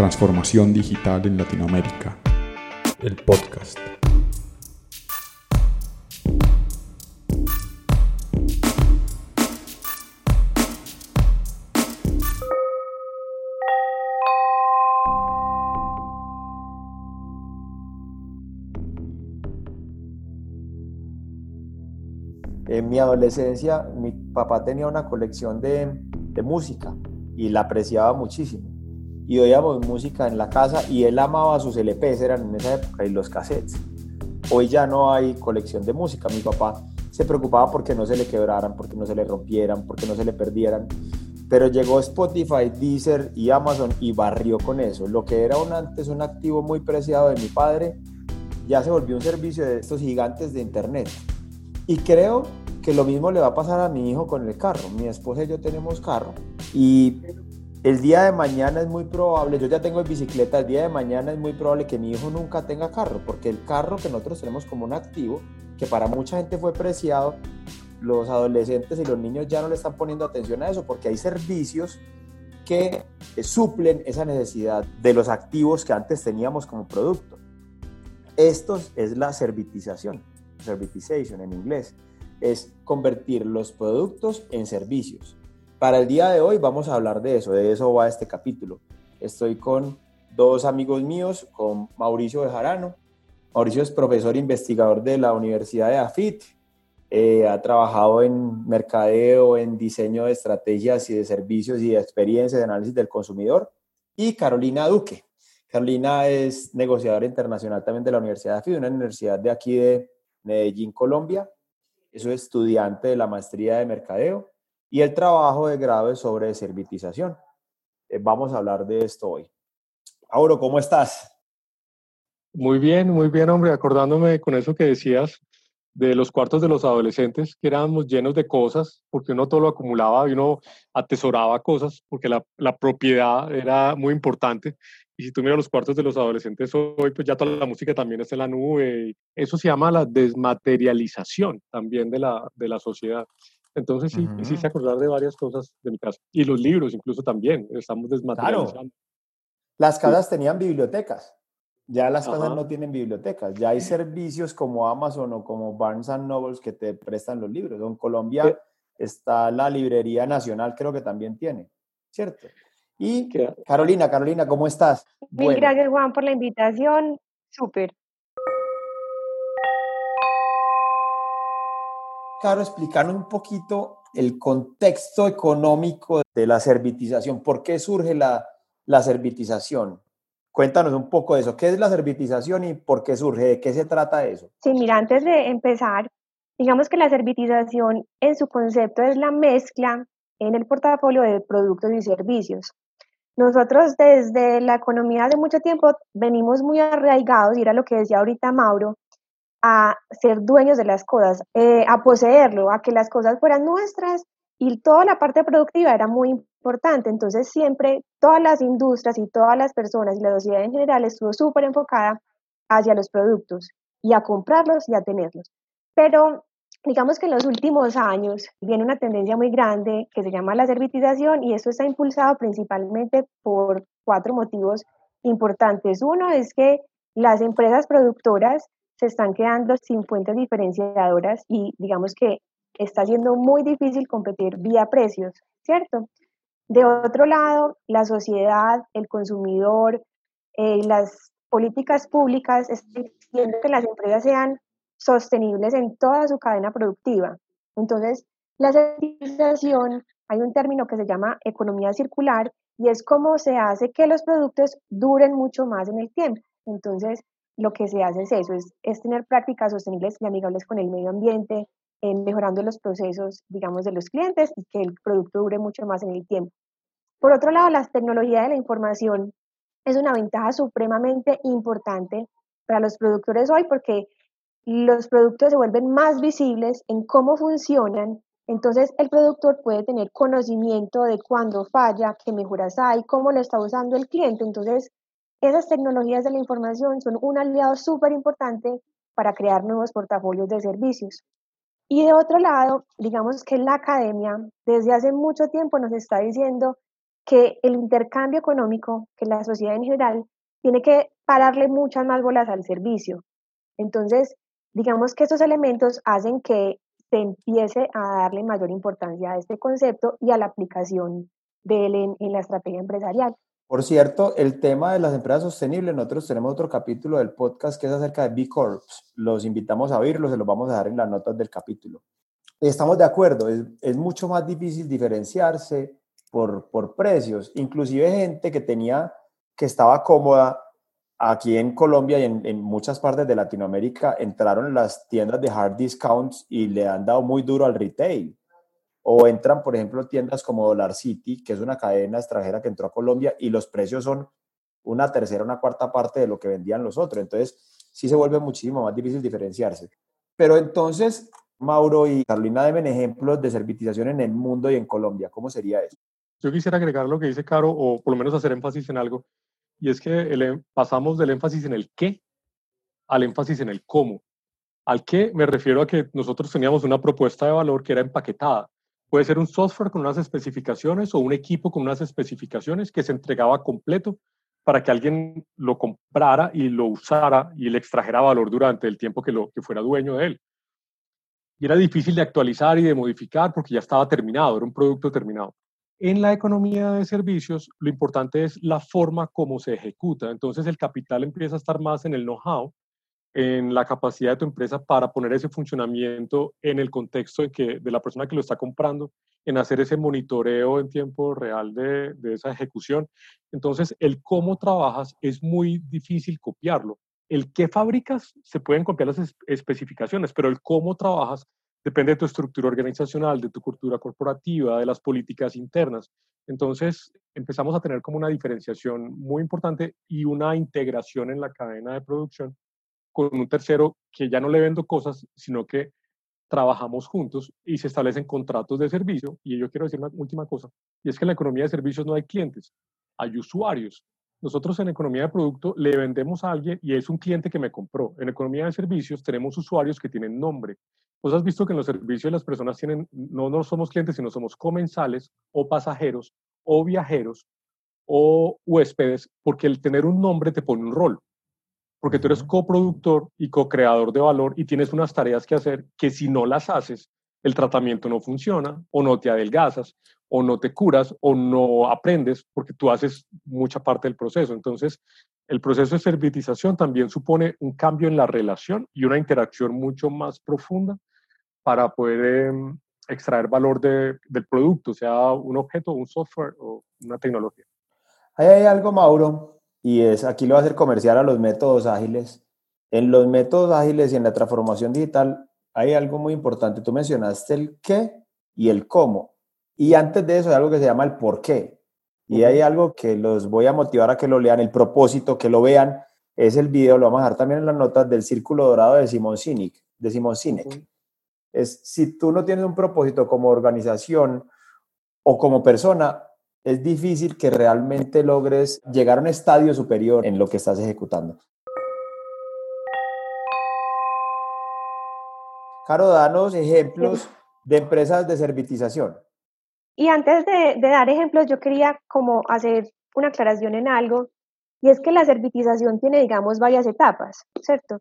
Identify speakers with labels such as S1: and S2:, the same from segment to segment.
S1: Transformación Digital en Latinoamérica. El podcast.
S2: En mi adolescencia, mi papá tenía una colección de, de música y la apreciaba muchísimo. Y oíamos música en la casa y él amaba sus LPs, eran en esa época, y los cassettes. Hoy ya no hay colección de música. Mi papá se preocupaba porque no se le quebraran, porque no se le rompieran, porque no se le perdieran. Pero llegó Spotify, Deezer y Amazon y barrió con eso. Lo que era un, antes un activo muy preciado de mi padre, ya se volvió un servicio de estos gigantes de Internet. Y creo que lo mismo le va a pasar a mi hijo con el carro. Mi esposa y yo tenemos carro. Y el día de mañana es muy probable, yo ya tengo bicicleta, el día de mañana es muy probable que mi hijo nunca tenga carro, porque el carro que nosotros tenemos como un activo, que para mucha gente fue preciado, los adolescentes y los niños ya no le están poniendo atención a eso, porque hay servicios que suplen esa necesidad de los activos que antes teníamos como producto. Esto es la servitización, servitization en inglés, es convertir los productos en servicios. Para el día de hoy vamos a hablar de eso, de eso va este capítulo. Estoy con dos amigos míos, con Mauricio Bejarano. Mauricio es profesor investigador de la Universidad de AFIT, eh, ha trabajado en mercadeo, en diseño de estrategias y de servicios y de experiencias de análisis del consumidor. Y Carolina Duque. Carolina es negociadora internacional también de la Universidad de AFIT, una universidad de aquí de Medellín, Colombia. Es estudiante de la maestría de mercadeo y el trabajo de grado es sobre servitización. Eh, vamos a hablar de esto hoy. Auro, ¿cómo estás?
S3: Muy bien, muy bien, hombre, acordándome con eso que decías de los cuartos de los adolescentes, que éramos llenos de cosas, porque uno todo lo acumulaba y uno atesoraba cosas, porque la, la propiedad era muy importante. Y si tú miras los cuartos de los adolescentes hoy, pues ya toda la música también está en la nube. Eso se llama la desmaterialización también de la, de la sociedad. Entonces sí, uh -huh. acordar de varias cosas de mi casa. Y los libros incluso también, estamos desmaterializando.
S2: Claro. Las casas sí. tenían bibliotecas, ya las Ajá. casas no tienen bibliotecas, ya hay servicios como Amazon o como Barnes Nobles que te prestan los libros. En Colombia ¿Qué? está la Librería Nacional, creo que también tiene, ¿cierto? Y ¿Qué? Carolina, Carolina, ¿cómo estás?
S4: Mil bueno. gracias Juan por la invitación, súper.
S2: Caro, explicarnos un poquito el contexto económico de la servitización. ¿Por qué surge la, la servitización? Cuéntanos un poco de eso. ¿Qué es la servitización y por qué surge? ¿De qué se trata eso?
S4: Sí, mira, antes de empezar, digamos que la servitización en su concepto es la mezcla en el portafolio de productos y servicios. Nosotros desde la economía de mucho tiempo venimos muy arraigados, y era lo que decía ahorita Mauro, a ser dueños de las cosas, eh, a poseerlo, a que las cosas fueran nuestras y toda la parte productiva era muy importante. Entonces siempre todas las industrias y todas las personas y la sociedad en general estuvo súper enfocada hacia los productos y a comprarlos y a tenerlos. Pero digamos que en los últimos años viene una tendencia muy grande que se llama la servitización y esto está impulsado principalmente por cuatro motivos importantes. Uno es que las empresas productoras se están quedando sin fuentes diferenciadoras y digamos que está siendo muy difícil competir vía precios, ¿cierto? De otro lado, la sociedad, el consumidor, eh, las políticas públicas están haciendo que las empresas sean sostenibles en toda su cadena productiva. Entonces, la certificación, hay un término que se llama economía circular y es cómo se hace que los productos duren mucho más en el tiempo. Entonces, lo que se hace es eso, es, es tener prácticas sostenibles y amigables con el medio ambiente, eh, mejorando los procesos, digamos, de los clientes y que el producto dure mucho más en el tiempo. Por otro lado, la tecnología de la información es una ventaja supremamente importante para los productores hoy porque los productos se vuelven más visibles en cómo funcionan, entonces el productor puede tener conocimiento de cuándo falla, qué mejoras hay, cómo lo está usando el cliente, entonces esas tecnologías de la información son un aliado súper importante para crear nuevos portafolios de servicios. Y de otro lado, digamos que la academia desde hace mucho tiempo nos está diciendo que el intercambio económico, que la sociedad en general, tiene que pararle muchas más bolas al servicio. Entonces, digamos que estos elementos hacen que se empiece a darle mayor importancia a este concepto y a la aplicación de él en, la estrategia empresarial.
S2: Por cierto, el tema de las empresas sostenibles, nosotros tenemos otro capítulo del podcast que es acerca de B Corps. Los invitamos a oírlo, se los vamos a dejar en las notas del capítulo. Estamos de acuerdo, es, es mucho más difícil diferenciarse por, por precios. Inclusive gente que tenía, que estaba cómoda aquí en Colombia y en, muchas partes de Latinoamérica entraron las tiendas de hard discounts y le han dado muy duro al retail. O entran, por ejemplo, tiendas como Dollar City, que es una cadena extranjera que entró a Colombia y los precios son una tercera, una cuarta parte de lo que vendían los otros. Entonces, sí se vuelve muchísimo más difícil diferenciarse. Pero entonces, Mauro y Carolina deben ejemplos de servitización en el mundo y en Colombia. ¿Cómo sería eso?
S3: Yo quisiera agregar lo que dice Caro, o por lo menos hacer énfasis en algo y es que el, em, pasamos del énfasis en el qué al énfasis en el cómo. Al qué me refiero a que nosotros teníamos una propuesta de valor que era empaquetada. Puede ser un software con unas especificaciones o un equipo con unas especificaciones que se entregaba completo para que alguien lo comprara y lo usara y le extrajera valor durante el tiempo que, lo, que fuera dueño de él. Y era difícil de actualizar y de modificar porque ya estaba terminado, era un producto terminado. En la economía de servicios, lo importante es la forma como se ejecuta. Entonces, el capital empieza a estar más en el know-how, en la capacidad de tu empresa para poner ese funcionamiento en el contexto de, que, de la persona que lo está comprando, en hacer ese monitoreo en tiempo real de, de esa ejecución. Entonces, el cómo trabajas es muy difícil copiarlo. El qué fabricas, se pueden copiar las especificaciones, pero el cómo trabajas depende de tu estructura organizacional, de tu cultura corporativa, de las políticas internas. Entonces, empezamos a tener como una diferenciación muy importante y una integración en la cadena de producción con un tercero que ya no le vendo cosas, sino que trabajamos juntos y se establecen contratos de servicio. Y yo quiero decir una última cosa, y es que en la economía de servicios no hay clientes, hay usuarios. Nosotros en economía de producto le vendemos a alguien y es un cliente que me compró. En economía de servicios tenemos usuarios que tienen nombre Vos has visto que en los servicios las personas tienen, no, no somos clientes, sino somos comensales o pasajeros o viajeros o huéspedes, porque el tener un nombre te pone un rol. Porque tú eres coproductor y co-creador de valor y tienes unas tareas que hacer que si no las haces, el tratamiento no funciona o no te adelgazas o no te curas o no aprendes porque tú haces mucha parte del proceso. Entonces, el proceso de servitización también supone un cambio en la relación y una interacción mucho más profunda para poder em, extraer valor de, del producto, sea un objeto, un software o una tecnología.
S2: Ahí hay algo, Mauro, y es, aquí lo va a hacer comercial a los métodos ágiles. En los métodos ágiles y en la transformación digital hay algo muy importante. Tú mencionaste el qué y el cómo. Y antes de eso hay algo que se llama el por qué. Y hay algo que los voy a motivar a que lo lean, el propósito, que lo vean. Es el video, lo vamos a dejar también en las notas del Círculo Dorado de Simon Sinek. De Simon Sinek es si tú no tienes un propósito como organización o como persona, es difícil que realmente logres llegar a un estadio superior en lo que estás ejecutando. Caro, danos ejemplos de empresas de servitización.
S4: Y antes de, de, dar ejemplos, yo quería como hacer una aclaración en algo, y es que la servitización tiene, digamos, varias etapas, ¿cierto?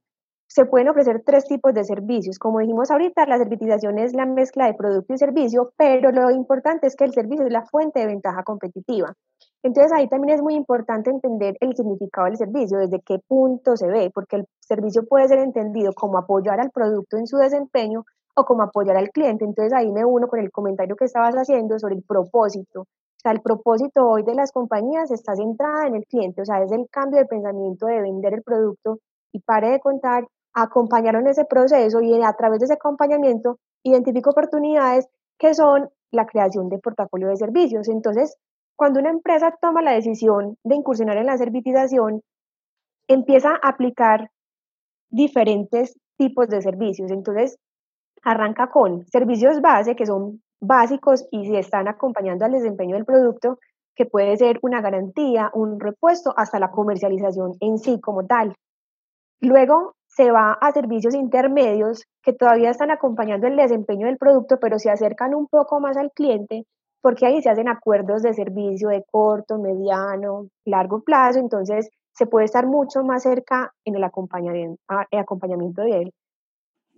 S4: Se pueden ofrecer tres tipos de servicios. Como dijimos ahorita, la servitización es la mezcla de producto y servicio, pero lo importante es que el servicio es la fuente de ventaja competitiva. Entonces ahí también es muy importante entender el significado del servicio, desde qué punto se ve, porque el servicio puede ser entendido como apoyar al producto en su desempeño o como apoyar al cliente. Entonces ahí me uno con el comentario que estabas haciendo sobre el propósito. O sea, el propósito hoy de las compañías está centrada en el cliente, o sea, es el cambio de pensamiento de vender el producto y pare de contar acompañaron ese proceso y a través de ese acompañamiento identifico oportunidades que son la creación de portafolio de servicios. Entonces, cuando una empresa toma la decisión de incursionar en la servitización, empieza a aplicar diferentes tipos de servicios. Entonces, arranca con servicios base, que son básicos y si están acompañando al desempeño del producto, que puede ser una garantía, un repuesto, hasta la comercialización en sí como tal. Luego se va a servicios intermedios que todavía están acompañando el desempeño del producto, pero se acercan un poco más al cliente porque ahí se hacen acuerdos de servicio de corto, mediano, largo plazo, entonces se puede estar mucho más cerca en el acompañamiento, de él.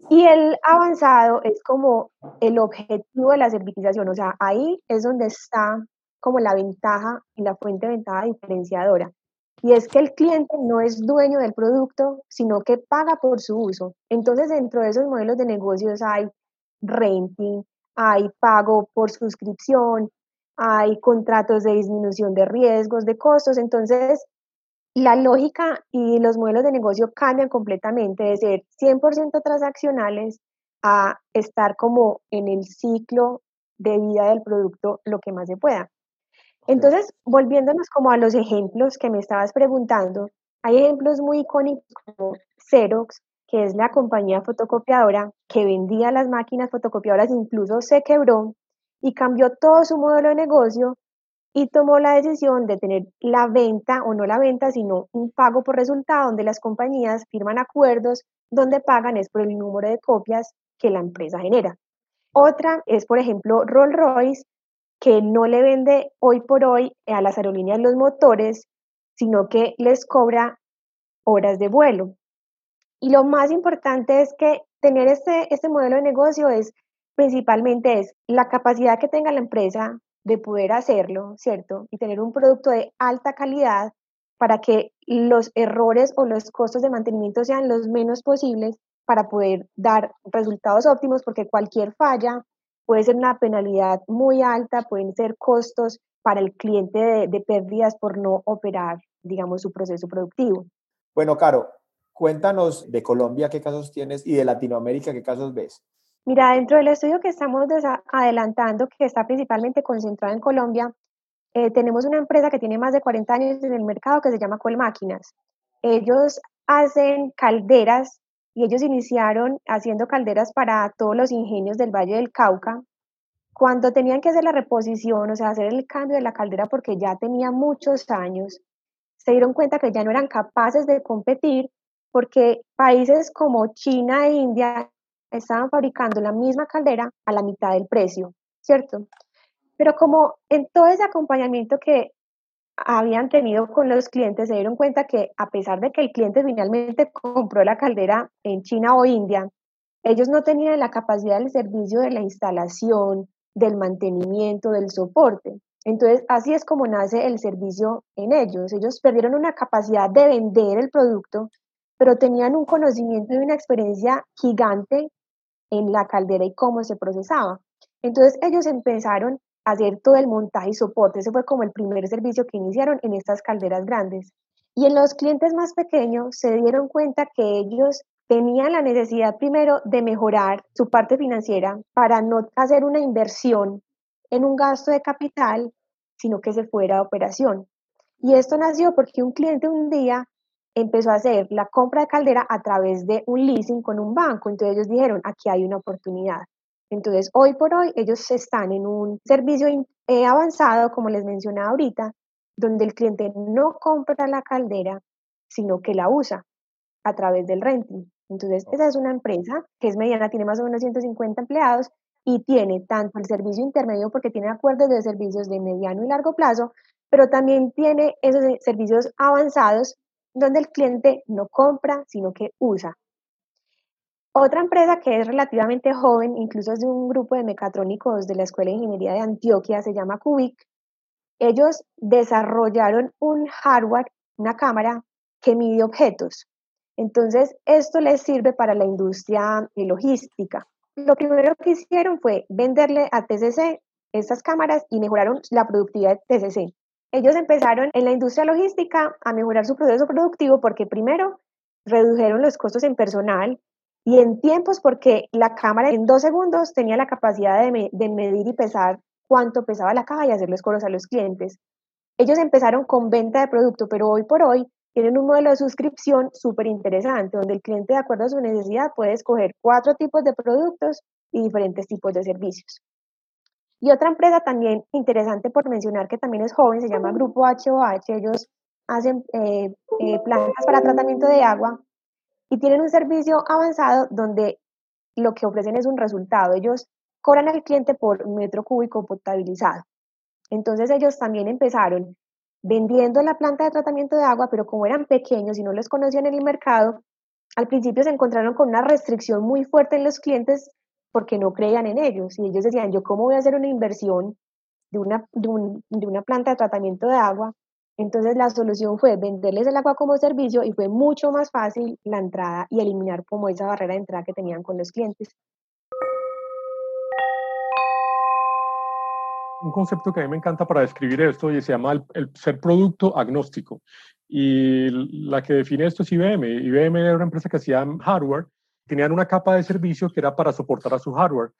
S4: Y el avanzado es como el objetivo de la servitización, o sea, ahí es donde está como la ventaja y la fuente de ventaja diferenciadora. Y es que el cliente no es dueño del producto, sino que paga por su uso. Entonces, dentro de esos modelos de negocios hay renting, hay pago por suscripción, hay contratos de disminución de riesgos, de costos. Entonces, la lógica y los modelos de negocio cambian completamente de ser 100% transaccionales a estar como en el ciclo de vida del producto lo que más se pueda. Entonces, volviéndonos como a los ejemplos que me estabas preguntando, hay ejemplos muy icónicos como Xerox, que es la compañía fotocopiadora que vendía las máquinas fotocopiadoras, incluso se quebró y cambió todo su modelo de negocio y tomó la decisión de tener la venta o no la venta, sino un pago por resultado, donde las compañías firman acuerdos donde pagan es por el número de copias que la empresa genera. Otra es, por ejemplo, Rolls Royce, que no le vende hoy por hoy a las aerolíneas los motores, sino que les cobra horas de vuelo. Y lo más importante es que tener este, este modelo de negocio es principalmente es la capacidad que tenga la empresa de poder hacerlo, ¿cierto? Y tener un producto de alta calidad para que los errores o los costos de mantenimiento sean los menos posibles para poder dar resultados óptimos, porque cualquier falla puede ser una penalidad muy alta, pueden ser costos para el cliente de, de pérdidas por no operar, digamos, su proceso productivo.
S2: Bueno, Caro, Cuéntanos de Colombia qué casos tienes y de Latinoamérica qué casos ves.
S4: Mira, dentro del estudio que estamos adelantando, que está principalmente concentrado en Colombia, eh, tenemos una empresa que tiene más de 40 años en el mercado que se llama Colmáquinas. Ellos hacen calderas y ellos iniciaron haciendo calderas para todos los ingenios del Valle del Cauca. Cuando tenían que hacer la reposición, o sea, hacer el cambio de la caldera porque ya tenía muchos años, se dieron cuenta que ya no eran capaces de competir porque países como China e India estaban fabricando la misma caldera a la mitad del precio, ¿cierto? Pero como en todo ese acompañamiento que habían tenido con los clientes, se dieron cuenta que a pesar de que el cliente finalmente compró la caldera en China o India, ellos no tenían la capacidad del servicio de la instalación, del mantenimiento, del soporte. Entonces, así es como nace el servicio en ellos. Ellos perdieron una capacidad de vender el producto pero tenían un conocimiento y una experiencia gigante en la caldera y cómo se procesaba. Entonces ellos empezaron hacer todo el montaje y soporte. Ese fue como el primer servicio que iniciaron en estas calderas grandes. Y en los clientes más pequeños se dieron cuenta que ellos tenían la necesidad primero de mejorar su parte financiera para no hacer una inversión en un gasto de capital, sino que se fuera a operación. Y esto nació porque un cliente un día empezó a hacer la compra de caldera a través de un leasing con un banco. Entonces ellos dijeron, aquí hay una oportunidad. Entonces, hoy por hoy, ellos están en un servicio eh, avanzado, como les mencionaba ahorita, donde el cliente no compra la caldera, sino que la usa a través del renting. Entonces, esa es una empresa que es mediana, tiene más o menos 150 empleados y tiene tanto el servicio intermedio porque tiene acuerdos de servicios de mediano y largo plazo, pero también tiene esos servicios avanzados donde el cliente no compra, sino que usa. Otra empresa que es relativamente joven, incluso es de un grupo de mecatrónicos de la Escuela de Ingeniería de Antioquia, se llama Cubic. Ellos desarrollaron un hardware, una cámara que mide objetos. Entonces, esto les sirve para la industria logística. Lo primero que hicieron fue venderle a TCC estas cámaras y mejoraron la productividad de TCC ellos empezaron en la industria logística a mejorar su proceso productivo porque primero redujeron los costos en personal y en tiempos porque la cámara en dos segundos tenía la capacidad de, medir y pesar cuánto pesaba la caja y hacer los coros a los clientes. Ellos empezaron con venta de producto, pero hoy por hoy tienen un modelo de suscripción súper interesante, donde el cliente, de acuerdo a su necesidad, puede escoger cuatro tipos de productos y diferentes tipos de servicios. Y otra empresa también interesante por mencionar que también es joven, se llama Grupo HOH. Ellos hacen eh, eh, plantas para tratamiento de agua y tienen un servicio avanzado donde lo que ofrecen es un resultado. Ellos cobran al cliente por metro cúbico potabilizado. Entonces ellos también empezaron vendiendo la planta de tratamiento de agua, pero como eran pequeños y no los conocían en el mercado, al principio se encontraron con una restricción muy fuerte en los clientes porque no creían en ellos. Y ellos decían, yo cómo voy a hacer una inversión de una, de, una planta de tratamiento de agua. Entonces la solución fue venderles el agua como servicio y fue mucho más fácil la entrada y eliminar como esa barrera de entrada que tenían con los clientes.
S3: Un concepto que a mí me encanta para describir esto y se llama el ser producto agnóstico. Y la que define esto es IBM. IBM era una empresa que hacía hardware, tenían una capa de servicio que era para soportar a su hardware,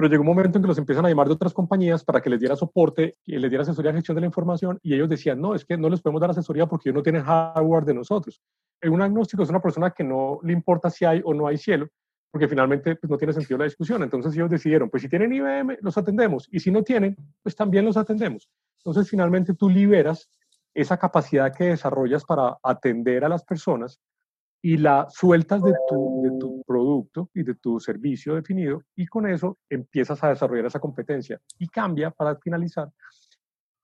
S3: pero llegó un momento en que los empiezan a llamar de otras compañías para que les diera soporte y les diera asesoría de gestión de la información y ellos decían, no, es que no les podemos dar asesoría porque ellos no tienen hardware de nosotros. Un agnóstico es una persona que no le importa si hay o no hay cielo, porque finalmente pues, no tiene sentido la discusión. Entonces ellos decidieron, pues si tienen IBM, los atendemos, y si no tienen, pues también los atendemos. Entonces finalmente tú liberas esa capacidad que desarrollas para atender a las personas y la sueltas de tu, de tu producto y de tu servicio definido y con eso empiezas a desarrollar esa competencia. Y cambia, para finalizar,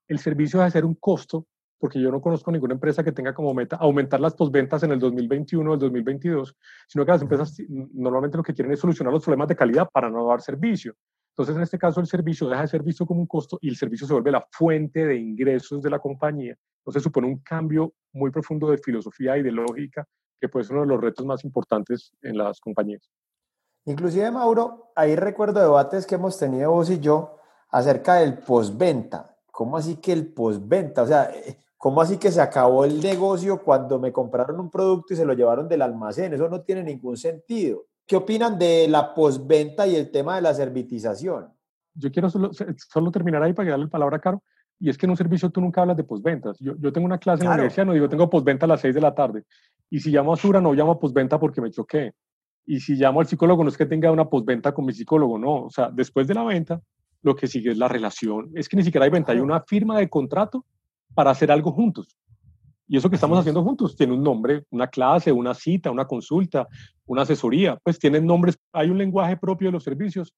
S3: el servicio de ser un costo, porque yo no conozco ninguna empresa que tenga como meta aumentar las posventas en el 2021 o el 2022, sino que las empresas normalmente lo que quieren es solucionar los problemas de calidad para no dar servicio. Entonces, en este caso, el servicio deja de ser visto como un costo y el servicio se vuelve la fuente de ingresos de la compañía entonces supone un cambio muy profundo de filosofía y de lógica, que puede ser uno de los retos más importantes en las compañías.
S2: Inclusive, Mauro, ahí recuerdo debates que hemos tenido vos y yo acerca del postventa. ¿Cómo así que el postventa? O sea, eh, ¿cómo así que se acabó el negocio cuando me compraron un producto y se lo llevaron del almacén? Eso no tiene ningún sentido. ¿Qué opinan de la postventa y el tema de la servitización?
S3: Yo quiero solo, solo terminar ahí para darle la palabra a Caro. Y es que en un servicio tú nunca hablas de postventas. Yo, yo tengo una clase en la universidad, no digo, tengo postventa a las 6 de la tarde. Y si llamo a Sura, no llamo a postventa porque me choqué. Y si llamo al psicólogo, no es que tenga una postventa con mi psicólogo, no. O sea, después de la venta, lo que sigue es la relación. Es que ni siquiera hay venta, hay una firma de contrato para hacer algo juntos. Y eso que estamos haciendo juntos tiene un nombre, una clase, una cita, una consulta, una asesoría, pues tienen nombres, hay un lenguaje propio de los servicios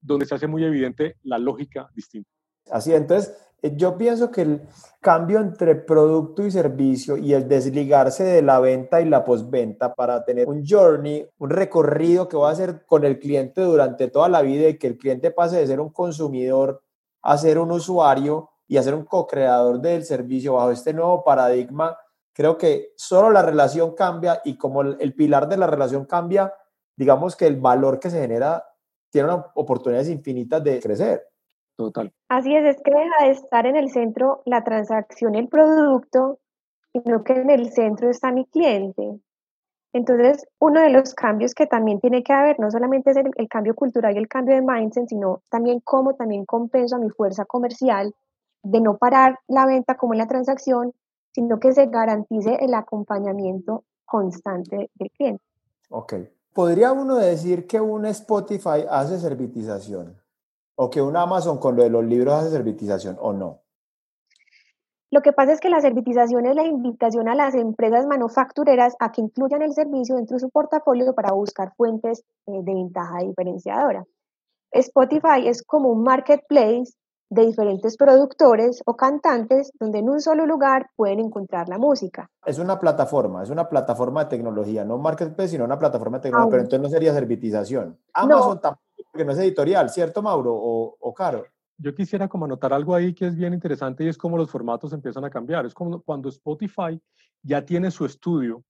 S3: donde se hace muy evidente la lógica distinta.
S2: Así, entonces, eh, yo pienso que el cambio entre producto y servicio y el desligarse de la venta y la postventa para tener un journey, un recorrido que va a hacer con el cliente durante toda la vida y que el cliente pase de ser un consumidor a ser un usuario y a ser un co-creador del servicio bajo este nuevo paradigma, creo que solo la relación cambia y como el pilar de la relación cambia, digamos que el valor que se genera tiene oportunidades infinitas de crecer.
S3: Total.
S4: Así es, es que deja de estar en el centro la transacción, el producto, sino que en el centro está mi cliente. Entonces, uno de los cambios que también tiene que haber, no solamente es el, el, cambio cultural y el cambio de mindset, sino también cómo también compenso a mi fuerza comercial de no parar la venta como en la transacción, sino que se garantice el acompañamiento constante del cliente.
S2: Ok. ¿Podría uno decir que un Spotify hace servitización? O que un Amazon con lo de los libros hace servitización o no?
S4: Lo que pasa es que la servitización es la invitación a las empresas manufactureras a que incluyan el servicio dentro de su portafolio para buscar fuentes eh, de ventaja diferenciadora. Spotify es como un marketplace de diferentes productores o cantantes donde en un solo lugar pueden encontrar la música.
S2: Es una plataforma, es una plataforma de tecnología, no marketplace, sino una plataforma de tecnología, pero entonces no sería servitización. Amazon tampoco porque no es editorial, ¿cierto, Mauro o, o Caro?
S3: Yo quisiera como anotar algo ahí que es bien interesante y es cómo los formatos empiezan a cambiar. Es como cuando Spotify ya tiene su estudio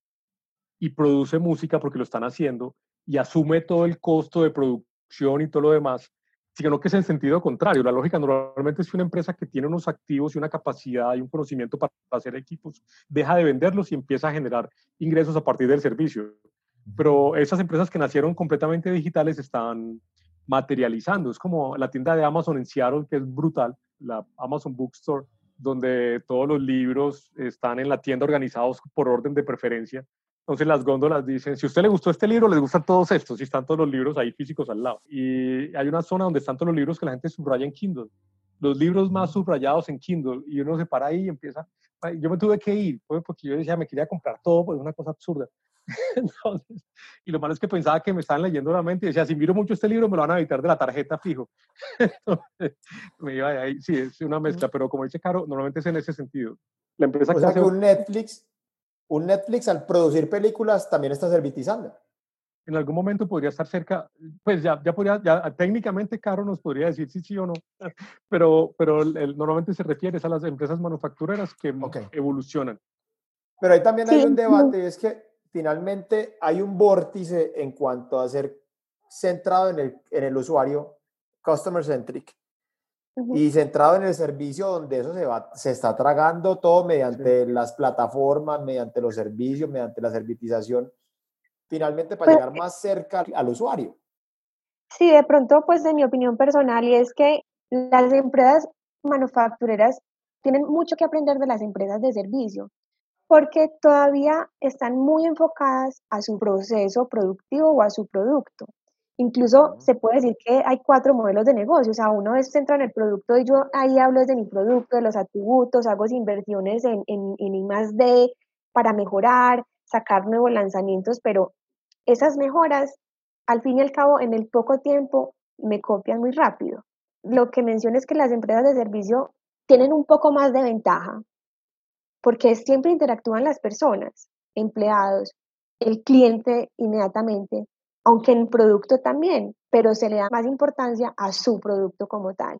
S3: y produce música porque lo están haciendo y asume todo el costo de producción y todo lo demás, sino que es en sentido contrario. La lógica normalmente es que una empresa que tiene unos activos y una capacidad y un conocimiento para hacer equipos, deja de venderlos y empieza a generar ingresos a partir del servicio. Pero esas empresas que nacieron completamente digitales están materializando. Es como la tienda de Amazon en Seattle, que es brutal, la Amazon Bookstore, donde todos los libros están en la tienda organizados por orden de preferencia. Entonces las góndolas dicen, si a usted le gustó este libro, les gustan todos estos, y están todos los libros ahí físicos al lado. Y hay una zona donde están todos los libros que la gente subraya en Kindle. Los libros más subrayados en Kindle, y uno se para ahí y empieza. Yo me tuve que ir, porque yo decía, me quería comprar todo, pues es una cosa absurda y lo malo es que pensaba que me estaban leyendo la mente y decía, si miro mucho este libro me lo van a evitar de la tarjeta fijo. me iba de ahí, sí, es una mezcla, pero como dice Caro, normalmente es en ese sentido.
S2: La empresa o sea que un Netflix, un Netflix al producir películas también está servitizando
S3: en algún momento podría estar cerca, pues ya, ya podría, ya técnicamente Caro nos podría decir si sí, sí o no, pero, pero normalmente se refiere a las empresas manufactureras que evolucionan.
S2: Pero ahí también hay un debate, es que finalmente hay un vórtice en cuanto a ser centrado en el, en el usuario, customer centric, y centrado en el servicio donde eso se, va, se está tragando todo mediante las plataformas, mediante los servicios, mediante la servitización finalmente para pues, llegar más cerca al usuario.
S4: Sí, de pronto, pues de mi opinión personal, y es que las empresas manufactureras tienen mucho que aprender de las empresas de servicio, porque todavía están muy enfocadas a su proceso productivo o a su producto. Incluso se puede decir que hay cuatro modelos de negocio, o sea, uno es centrado en el producto y yo ahí hablo de mi producto, de los atributos, hago inversiones en, en, en I D para mejorar, sacar nuevos lanzamientos, pero esas mejoras, al fin y al cabo, en el poco tiempo, me copian muy rápido. Lo que menciono es que las empresas de servicio tienen un poco más de ventaja, porque siempre interactúan las personas, empleados, el cliente inmediatamente, aunque en producto también, pero se le da más importancia a su producto como tal.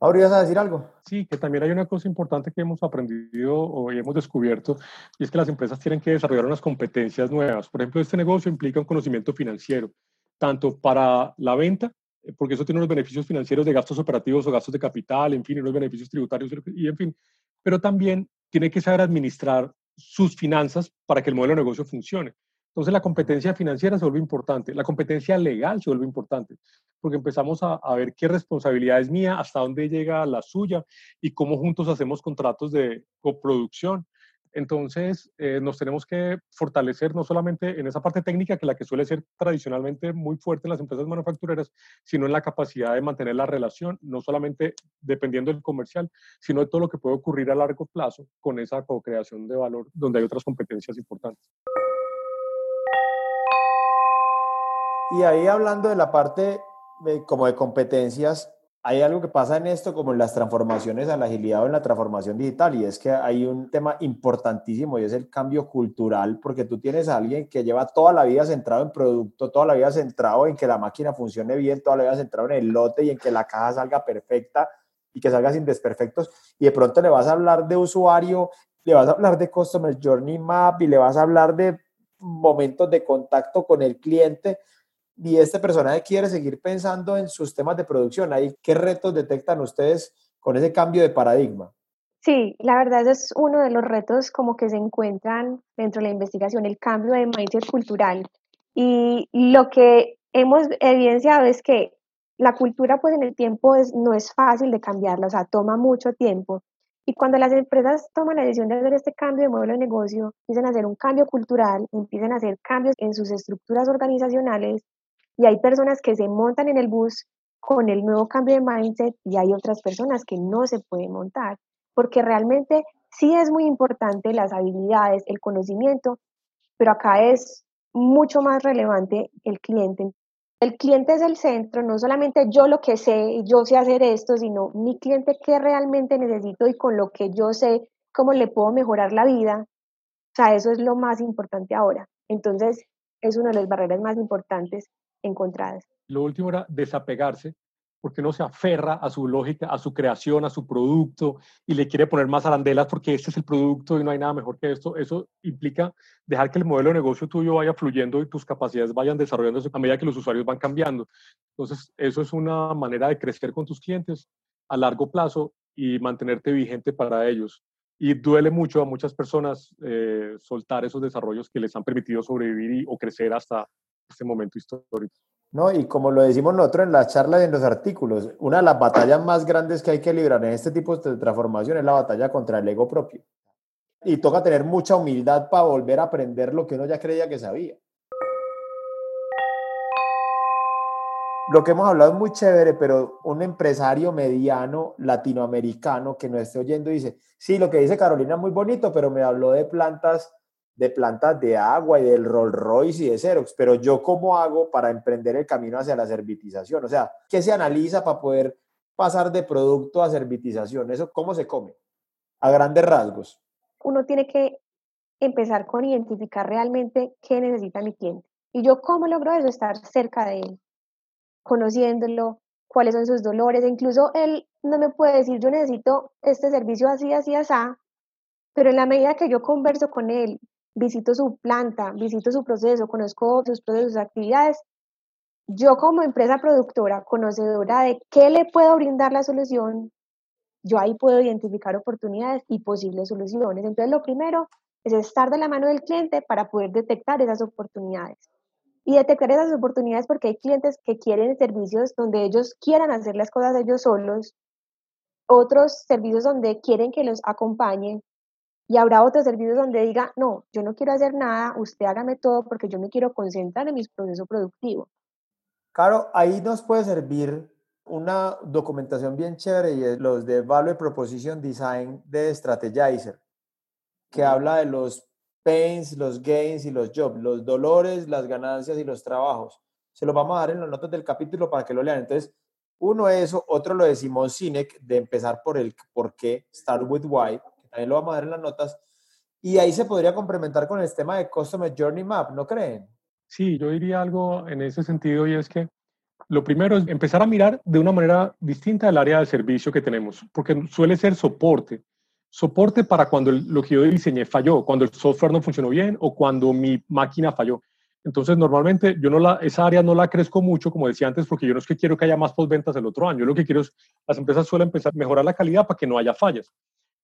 S2: Ahora ibas a decir algo.
S3: Sí, que también hay una cosa importante que hemos aprendido o hemos descubierto, y es que las empresas tienen que desarrollar unas competencias nuevas. Por ejemplo, este negocio implica un conocimiento financiero, tanto para la venta, eh, porque eso tiene unos beneficios financieros de gastos operativos o gastos de capital, en fin, unos beneficios tributarios, y en fin, pero también tiene que saber administrar sus finanzas para que el modelo de negocio funcione. Entonces la competencia financiera se vuelve importante, la competencia legal se vuelve importante, porque empezamos a, ver qué responsabilidad es mía, hasta dónde llega la suya y cómo juntos hacemos contratos de coproducción. Entonces, eh, nos tenemos que fortalecer no solamente en esa parte técnica, que la que suele ser tradicionalmente muy fuerte en las empresas manufactureras, sino en la capacidad de mantener la relación, no solamente dependiendo del comercial, sino de todo lo que puede ocurrir a largo plazo con esa co-creación de valor, donde hay otras competencias importantes.
S2: Y ahí hablando de la parte como de competencias, hay algo que pasa en esto como en las transformaciones a la agilidad o en la transformación digital y es que hay un tema importantísimo y es el cambio cultural porque tú tienes a alguien que lleva toda la vida centrado en producto, toda la vida centrado en que la máquina funcione bien, toda la vida centrado en el lote y en que la caja salga perfecta y que salga sin desperfectos y de pronto le vas a hablar de usuario, le vas a hablar de Customer Journey Map y le vas a hablar de momentos de contacto con el cliente y este personaje quiere seguir pensando en sus temas de producción. ¿Ahí qué retos detectan ustedes con ese cambio de paradigma?
S4: Sí, la verdad es uno de los retos como que se encuentran dentro de la investigación, el cambio de mindset cultural. Y lo que hemos evidenciado es que la cultura pues en el tiempo es, no es fácil de cambiarla, o sea, toma mucho tiempo. Y cuando las empresas toman la decisión de hacer este cambio de modelo de negocio, empiezan a hacer un cambio cultural, empiezan a hacer cambios en sus estructuras organizacionales, y hay personas que se montan en el bus con el nuevo cambio de mindset y hay otras personas que no se pueden montar, porque realmente sí es muy importante las habilidades, el conocimiento, pero acá es mucho más relevante el cliente. El cliente es el centro, no solamente yo lo que sé, yo sé hacer esto, sino mi cliente qué realmente necesito y con lo que yo sé, cómo le puedo mejorar la vida. O sea, eso es lo más importante ahora. Entonces, es una de las barreras más importantes encontradas.
S3: Lo último era desapegarse, porque uno se aferra a su lógica, a su creación, a su producto y le quiere poner más arandelas porque este es el producto y no hay nada mejor que esto. Eso implica dejar que el modelo de negocio tuyo vaya fluyendo y tus capacidades vayan desarrollándose a medida que los usuarios van cambiando. Entonces, eso es una manera de crecer con tus clientes a largo plazo y mantenerte vigente para ellos. Y duele mucho a muchas personas eh, soltar esos desarrollos que les han permitido sobrevivir o crecer hasta este momento histórico.
S2: No, y como lo decimos nosotros en las charlas y en los artículos, una de las batallas más grandes que hay que librar en este tipo de transformación es la batalla contra el ego propio. Y toca tener mucha humildad para volver a aprender lo que uno ya creía que sabía. Lo que hemos hablado es muy chévere, pero un empresario mediano latinoamericano que no esté oyendo dice, sí, lo que dice Carolina es muy bonito, pero me habló de plantas de plantas de agua y del Rolls Royce y de Xerox, pero yo cómo hago para emprender el camino hacia la servitización? O sea, ¿qué se analiza para poder pasar de producto a servitización? ¿Eso cómo se come? A grandes rasgos.
S4: Uno tiene que empezar con identificar realmente qué necesita mi cliente. Y yo cómo logro eso, estar cerca de él, conociéndolo, cuáles son sus dolores. E incluso él no me puede decir, yo necesito este servicio así, así, así, pero en la medida que yo converso con él, visito su planta, visito su proceso, conozco sus procesos, sus actividades, yo como empresa productora, conocedora de qué le puedo brindar la solución, yo ahí puedo identificar oportunidades y posibles soluciones. Entonces, lo primero es estar de la mano del cliente para poder detectar esas oportunidades. Y detectar esas oportunidades porque hay clientes que quieren servicios donde ellos quieran hacer las cosas ellos solos, otros servicios donde quieren que los acompañen y habrá otros servicios donde diga, no, yo no quiero hacer nada, usted hágame todo porque yo me quiero concentrar en mi proceso productivo.
S2: Claro, ahí nos puede servir una documentación bien chévere y es los de Value Proposition Design de Strategizer, que habla de los pains, los gains y los jobs, los dolores, las ganancias y los trabajos. Se los vamos a dar en las notas del capítulo para que lo lean. Entonces, uno eso, otro lo de Simon Sinek, de empezar por el por qué, start with why, también lo vamos a dar en las notas. Y ahí se podría complementar con el tema de Customer Journey Map, ¿no creen?
S3: Sí, yo diría algo en ese sentido y es que lo primero es empezar a mirar de una manera distinta el área de servicio que tenemos, porque suele ser soporte. Soporte para cuando lo que yo diseñé falló, cuando el software no funcionó bien o cuando mi máquina falló. Entonces, normalmente yo no la, esa área no la crezco mucho, como decía antes, porque yo no es que quiero que haya más postventas el otro año. Yo lo que quiero es, las empresas suelen empezar a mejorar la calidad para que no haya fallas.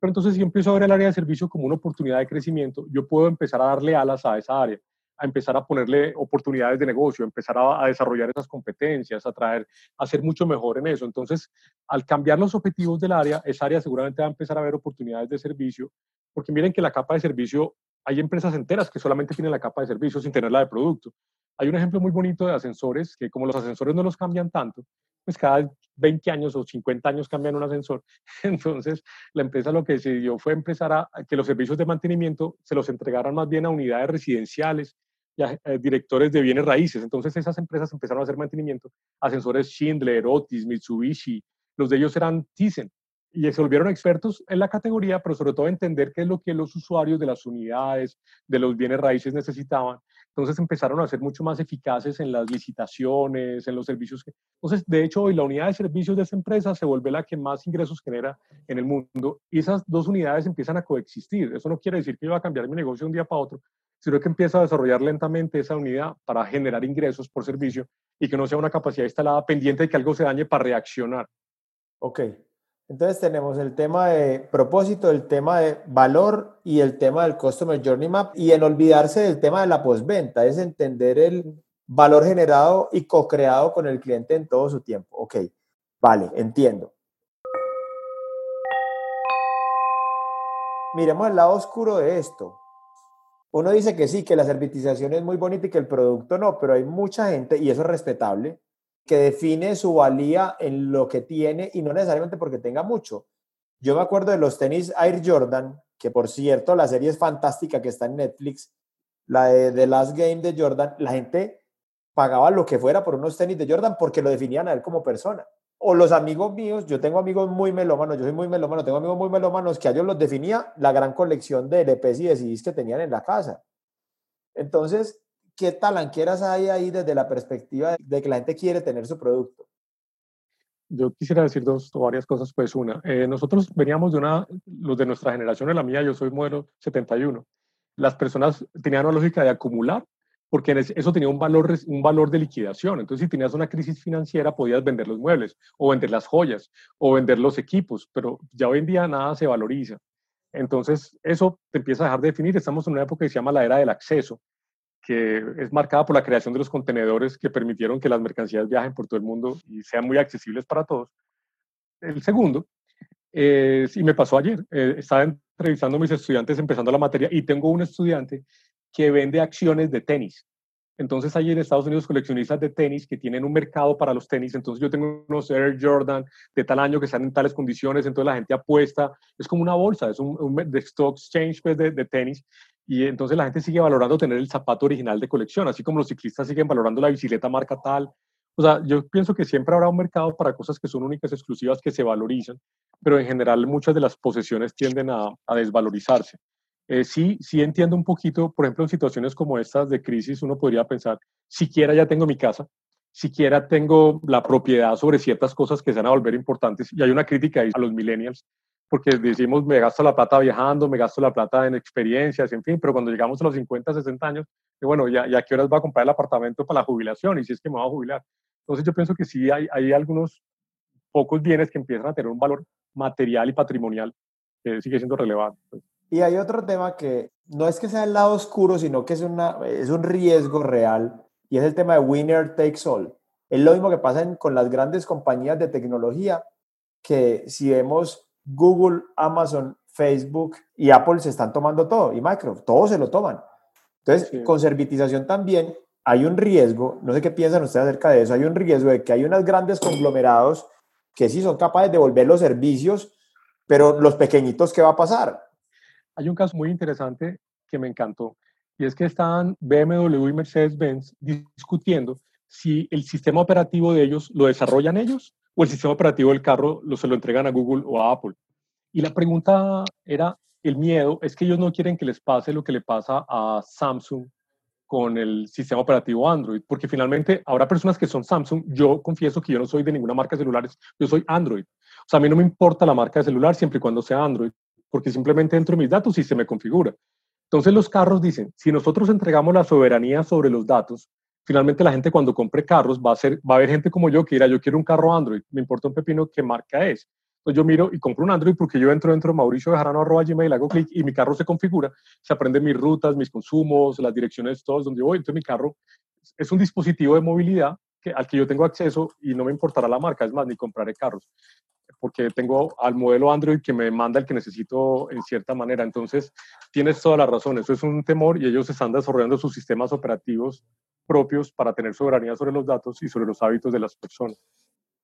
S3: Pero entonces, si empiezo a ver el área de servicio como una oportunidad de crecimiento, yo puedo empezar a darle alas a esa área a empezar a ponerle oportunidades de negocio, empezar a, desarrollar esas competencias, a traer, a ser mucho mejor en eso. Entonces, al cambiar los objetivos del área, esa área seguramente va a empezar a ver oportunidades de servicio, porque miren que la capa de servicio, hay empresas enteras que solamente tienen la capa de servicio sin tener la de producto. Hay un ejemplo muy bonito de ascensores, que como los ascensores no los cambian tanto, pues cada 20 años o 50 años cambian un ascensor. Entonces, la empresa lo que decidió fue empezar a, que los servicios de mantenimiento se los entregaran más bien a unidades residenciales y a, eh, directores de bienes raíces. Entonces, esas empresas empezaron a hacer mantenimiento. Ascensores Schindler, Otis, Mitsubishi, los de ellos eran Thyssen. Y se volvieron expertos en la categoría, pero sobre todo entender qué es lo que los usuarios de las unidades, de los bienes raíces necesitaban entonces empezaron a ser mucho más eficaces en las licitaciones, en los servicios. Entonces, de hecho, hoy la unidad de servicios de esa empresa se vuelve la que más ingresos genera en el mundo y esas dos unidades empiezan a coexistir. Eso no quiere decir que yo a cambiar mi negocio de un día para otro, sino que empieza a desarrollar lentamente esa unidad para generar ingresos por servicio y que no sea una capacidad instalada pendiente de que algo se dañe para reaccionar.
S2: Ok, entonces tenemos el tema de propósito, el tema de valor y el tema del Customer Journey Map y en olvidarse del tema de la postventa, es entender el valor generado y co-creado con el cliente en todo su tiempo. Ok, vale, entiendo. Miremos el lado oscuro de esto. Uno dice que sí, que la servitización es muy bonita y que el producto no, pero hay mucha gente, y eso es respetable, que define su valía en lo que tiene y no necesariamente porque tenga mucho. Yo me acuerdo de los tenis Air Jordan, que por cierto la serie es fantástica que está en Netflix, la de The Last Game de Jordan, la gente pagaba lo que fuera por unos tenis de Jordan porque lo definían a él como persona. O los amigos míos, yo tengo amigos muy melómanos, yo soy muy melómano, tengo amigos muy melómanos que a ellos los definía la gran colección de LPs y de CDs que tenían en la casa. Entonces, ¿qué talanqueras hay ahí desde la perspectiva de que la gente quiere tener su producto?
S3: Yo quisiera decir dos o varias cosas. Pues una, eh, nosotros veníamos de una, los de nuestra generación, en la mía, yo soy modelo 71. Las personas tenían una lógica de acumular porque eso tenía un valor, un valor de liquidación. Entonces, si tenías una crisis financiera, podías vender los muebles o vender las joyas o vender los equipos, pero ya hoy en día nada se valoriza. Entonces, eso te empieza a dejar de definir. Estamos en una época que se llama la era del acceso que es marcada por la creación de los contenedores que permitieron que las mercancías viajen por todo el mundo y sean muy accesibles para todos. El segundo, y me pasó ayer, eh, estaba entrevistando a mis estudiantes empezando la materia y tengo un estudiante que vende acciones de tenis. Entonces hay en Estados Unidos coleccionistas de tenis que tienen un mercado para los tenis. Entonces yo tengo unos Air Jordan de tal año que están en tales condiciones. Entonces la gente apuesta. Es como una bolsa, es un, de stock exchange pues, de, de, tenis. Y entonces la gente sigue valorando tener el zapato original de colección, así como los ciclistas siguen valorando la bicicleta marca tal. O sea, yo pienso que siempre habrá un mercado para cosas que son únicas, exclusivas, que se valorizan, pero en general muchas de las posesiones tienden a, desvalorizarse. Eh, sí, sí entiendo un poquito, por ejemplo, en situaciones como estas de crisis, uno podría pensar, siquiera ya tengo mi casa, siquiera tengo la propiedad sobre ciertas cosas que se van a volver importantes. Y hay una crítica ahí a los millennials, porque decimos, me gasto la plata viajando, me gasto la plata en experiencias, en fin, pero cuando llegamos a los 50, 60 años, bueno, ya, ya qué horas va a comprar el apartamento para la jubilación y si es que me va a jubilar. Entonces yo pienso que sí hay, hay algunos pocos bienes que empiezan a tener un valor material y patrimonial que sigue siendo relevante. Pues.
S2: Y hay otro tema que no es que sea el lado oscuro, sino que es, una, es un riesgo real y es el tema de winner takes all. Es lo mismo que pasa con las grandes compañías de tecnología, que si vemos Google, Amazon, Facebook y Apple se están tomando todo, y Microsoft, todos se lo toman. Entonces, con servitización también hay un riesgo, no sé qué piensan ustedes acerca de eso, hay un riesgo de que hay unos grandes conglomerados que sí son capaces de devolver los servicios, pero los pequeñitos, ¿qué va a pasar?
S3: Hay un caso muy interesante que me encantó y es que están BMW y Mercedes-Benz discutiendo si el sistema operativo de ellos lo desarrollan ellos o el sistema operativo del carro lo, se lo entregan a Google o a Apple. Y la pregunta era, el miedo es que ellos no quieren que les pase lo que le pasa a Samsung con el sistema operativo Android, porque finalmente habrá personas que son Samsung, yo confieso que yo no soy de ninguna marca de celulares, yo soy Android. O sea, a mí no me importa la marca de celular siempre y cuando sea Android, porque simplemente entro mis datos y se me configura. Entonces los carros dicen, si nosotros entregamos la soberanía sobre los datos, finalmente la gente cuando compre carros va a, ser, va a haber gente como yo que dirá, yo quiero un carro Android, me importa un pepino qué marca es. Entonces yo miro y compro un Android porque yo entro dentro de Mauricio Gmail, hago clic y mi carro se configura, se aprende mis rutas, mis consumos, las direcciones, todos donde voy. Entonces mi carro es un dispositivo de movilidad que, al que yo tengo acceso y no me importará la marca, es más, ni compraré carros porque tengo al modelo Android que me manda el que necesito en cierta manera. Entonces, tienes toda la razón, eso es un temor y ellos están desarrollando sus sistemas operativos propios para tener soberanía sobre los datos y sobre los hábitos de las personas.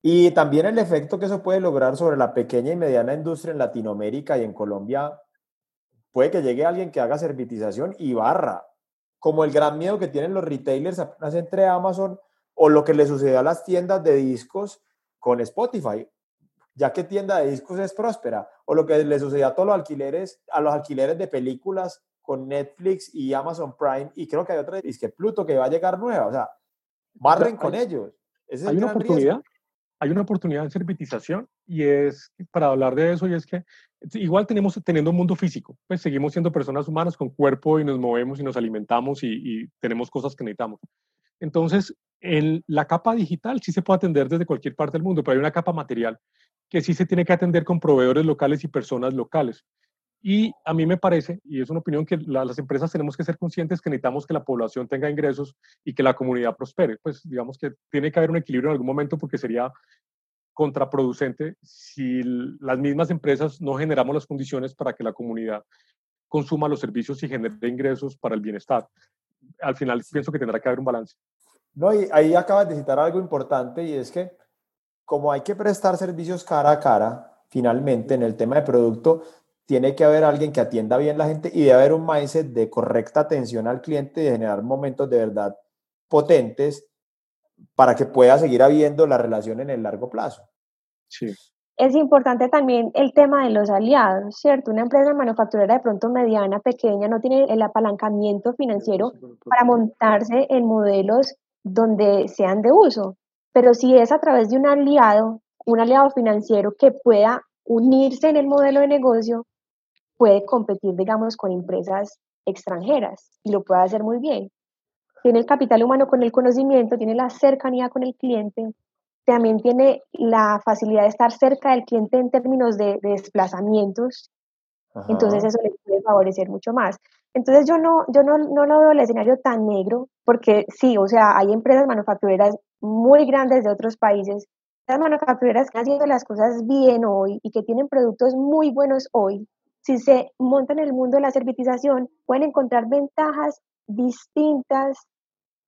S2: Y también el efecto que eso puede lograr sobre la pequeña y mediana industria en Latinoamérica y en Colombia, puede que llegue alguien que haga servitización y barra, como el gran miedo que tienen los retailers apenas entre Amazon o lo que le sucedió a las tiendas de discos con Spotify ya que tienda de discos es próspera, o lo que le sucedió a todos los alquileres, a los alquileres de películas con Netflix y Amazon Prime, y creo que hay otra, que Pluto, que va a llegar nueva, o sea, barren con ellos.
S3: hay una oportunidad, hay una oportunidad de servitización, y es para hablar de eso, y es que igual tenemos teniendo un mundo físico, pues seguimos siendo personas humanas con cuerpo y nos movemos y nos alimentamos y, y tenemos cosas que necesitamos. Entonces, en la capa digital sí se puede atender desde cualquier parte del mundo, pero hay una capa material que sí se tiene que atender con proveedores locales y personas locales. Y a mí me parece, y es una opinión que las empresas tenemos que ser conscientes que necesitamos que la población tenga ingresos y que la comunidad prospere. Pues digamos que tiene que haber un equilibrio en algún momento porque sería contraproducente si las mismas empresas no generamos las condiciones para que la comunidad consuma los servicios y genere ingresos para el bienestar. Al final pienso que tendrá que haber un balance.
S2: No, y ahí acabas de citar algo importante y es que como hay que prestar servicios cara a cara, finalmente en el tema de producto, tiene que haber alguien que atienda bien la gente y debe haber un mindset de correcta atención al cliente y de generar momentos de verdad potentes para que pueda seguir habiendo la relación en el largo plazo.
S3: Sí.
S4: Es importante también el tema de los aliados, ¿cierto? Una empresa manufacturera de pronto mediana, pequeña, no tiene el apalancamiento financiero para montarse en modelos donde sean de uso. Pero si es a través de un aliado, un aliado financiero que pueda unirse en el modelo de negocio, puede competir, digamos, con empresas extranjeras y lo puede hacer muy bien. Tiene el capital humano con el conocimiento, tiene la cercanía con el cliente, también tiene la facilidad de estar cerca del cliente en términos de, desplazamientos, entonces eso le puede favorecer mucho más. Entonces yo no, yo no, no lo veo el escenario tan negro, porque sí, o sea, hay empresas manufactureras muy grandes de otros países, las manufactureras que están haciendo las cosas bien hoy y que tienen productos muy buenos hoy, si se montan en el mundo de la servitización, pueden encontrar ventajas distintas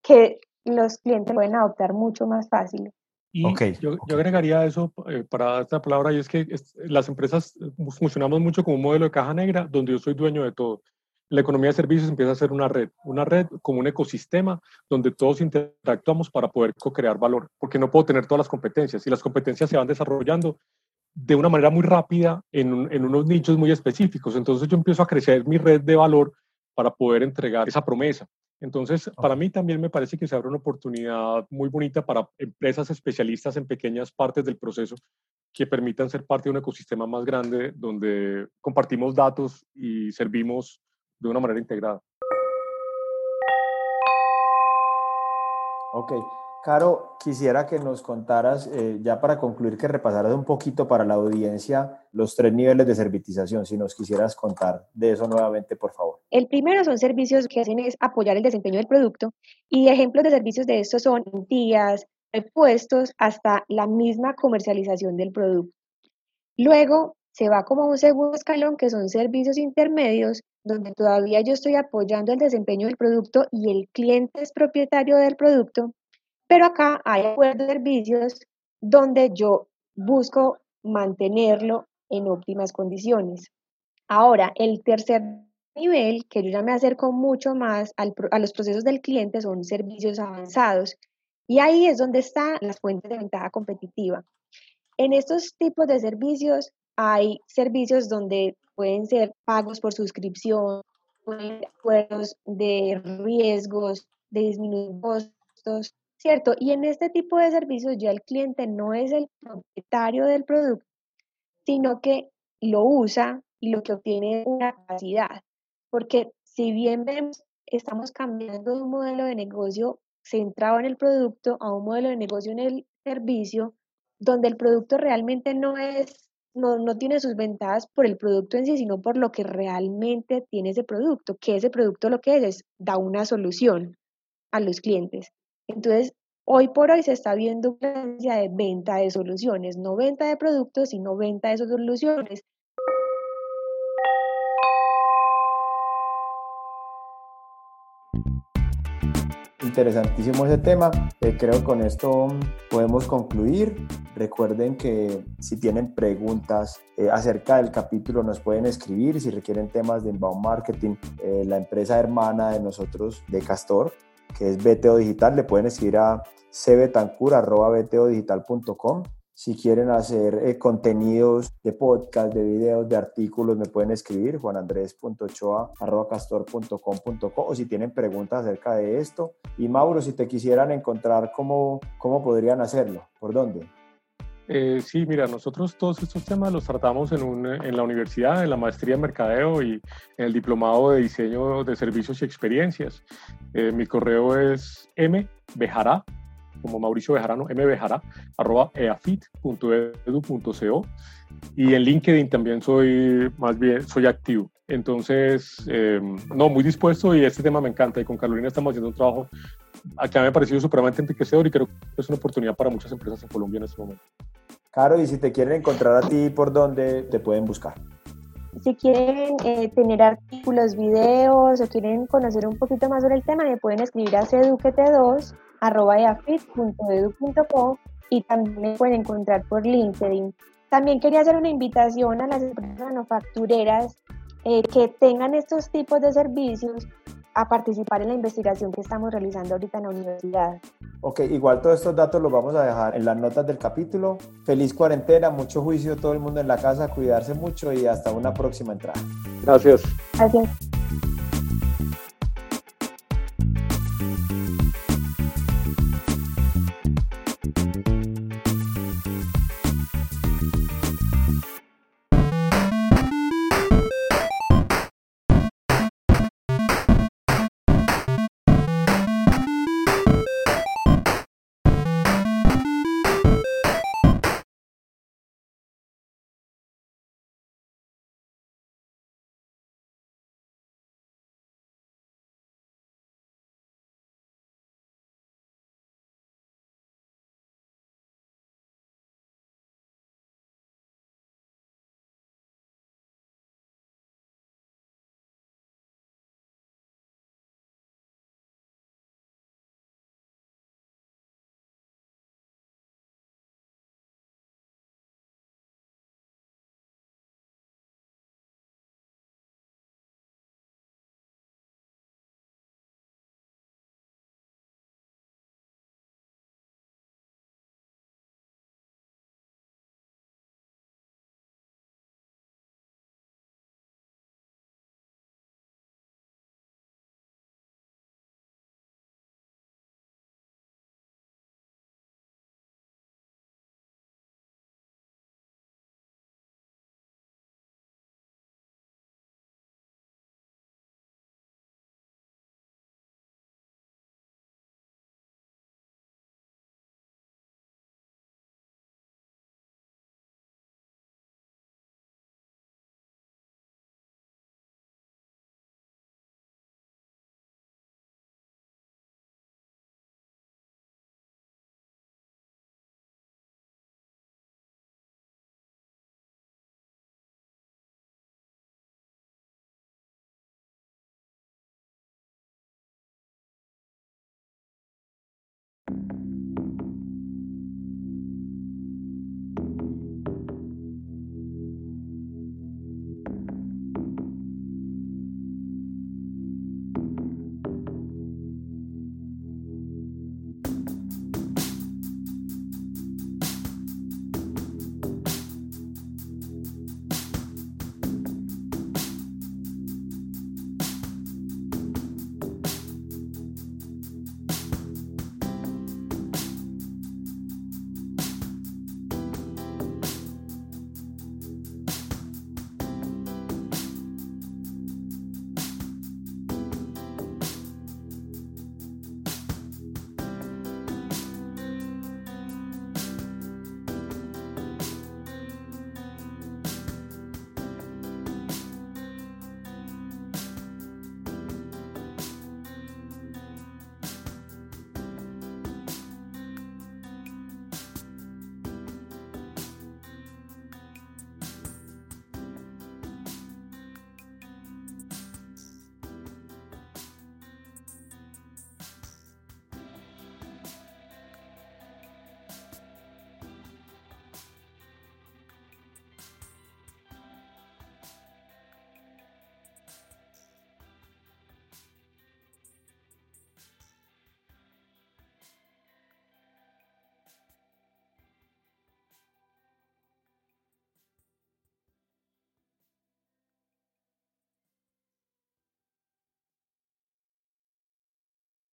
S4: que los clientes pueden adoptar mucho más fácil.
S3: Y yo, yo, agregaría eso eh, para esta palabra, y es que las empresas funcionamos mucho como un modelo de caja negra, donde yo soy dueño de todo. la economía de servicios empieza a ser una red, una red como un ecosistema donde todos interactuamos para poder co-crear valor, porque no puedo tener todas las competencias y las competencias se van desarrollando de una manera muy rápida en, en unos nichos muy específicos. Entonces yo empiezo a crecer mi red de valor para poder entregar esa promesa. Entonces, para mí también me parece que se abre una oportunidad muy bonita para empresas especialistas en pequeñas partes del proceso que permitan ser parte de un ecosistema más grande donde compartimos datos y servimos de una manera integrada.
S2: Ok. Caro, quisiera que nos contaras, eh, ya para concluir, que repasaras un poquito para la audiencia los tres niveles de servitización, si nos quisieras contar de eso nuevamente, por favor.
S4: El primero son servicios que hacen es apoyar el desempeño del producto y ejemplos de servicios de estos son tías, repuestos, hasta la misma comercialización del producto. Luego se va como un segundo escalón que son servicios intermedios donde todavía yo estoy apoyando el desempeño del producto y el cliente es propietario del producto, pero acá hay acuerdos de servicios donde yo busco mantenerlo en óptimas condiciones. Ahora, el tercer nivel, que yo ya me acerco mucho más a los procesos del cliente, son servicios avanzados. Y ahí es donde están las fuentes de ventaja competitiva. En estos tipos de servicios hay servicios donde pueden ser pagos por suscripción, acuerdos de riesgos, de disminuir costos, ¿cierto? Y en este tipo de servicios ya el cliente no es el propietario del producto, sino que lo usa y lo que obtiene es una capacidad. Porque si bien vemos, estamos cambiando de un modelo de negocio centrado en el producto a un modelo de negocio en el servicio, donde el producto realmente no es no, no, tiene sus ventajas por el producto en sí, sino por lo que realmente tiene ese producto, que ese producto lo que es, es da una solución a los clientes. Entonces, hoy por hoy se está viendo una de venta de soluciones, no venta de productos, sino venta de soluciones.
S2: Interesantísimo ese tema. Eh, creo que con esto podemos concluir. Recuerden que si tienen preguntas eh, acerca del capítulo nos pueden escribir. Si requieren temas de inbound marketing, eh, la empresa hermana de nosotros de Castor, que es BTO Digital, le pueden escribir a cbetancur.btodigital.com si quieren hacer eh, contenidos de podcast, de videos, de artículos, me pueden escribir juanandres.ochoa.castor.com.co o si tienen preguntas acerca de esto. Y Mauro, si te quisieran encontrar, ¿cómo, cómo podrían hacerlo? ¿Por dónde?
S3: Eh, sí, mira, nosotros todos estos temas los tratamos en, un, en, la universidad, en la maestría en mercadeo y en el diplomado de diseño de servicios y experiencias. Eh, mi correo es mbejara como Mauricio Bejarano, mbejara, arroba eafit.edu.co y en LinkedIn también soy más bien, soy activo. Entonces, em, no, muy dispuesto y este tema me encanta y con Carolina estamos haciendo un trabajo que me ha parecido supremamente enriquecedor y creo que es una oportunidad para muchas empresas en Colombia en este momento.
S2: Caro, y si te quieren encontrar a ti, ¿por dónde te pueden buscar?
S4: Si quieren eh, tener artículos, videos o quieren conocer un poquito más sobre el tema, me pueden escribir a seduquete2 arroba y también me pueden encontrar por LinkedIn. También quería hacer una invitación a las empresas manufactureras eh, que tengan estos tipos de servicios a participar en la investigación que estamos realizando ahorita en la universidad.
S2: Ok, igual todos estos datos los vamos a dejar en las notas del capítulo. Feliz cuarentena, mucho juicio todo el mundo en la casa, cuidarse mucho y hasta una próxima entrada.
S3: Gracias.
S4: Gracias.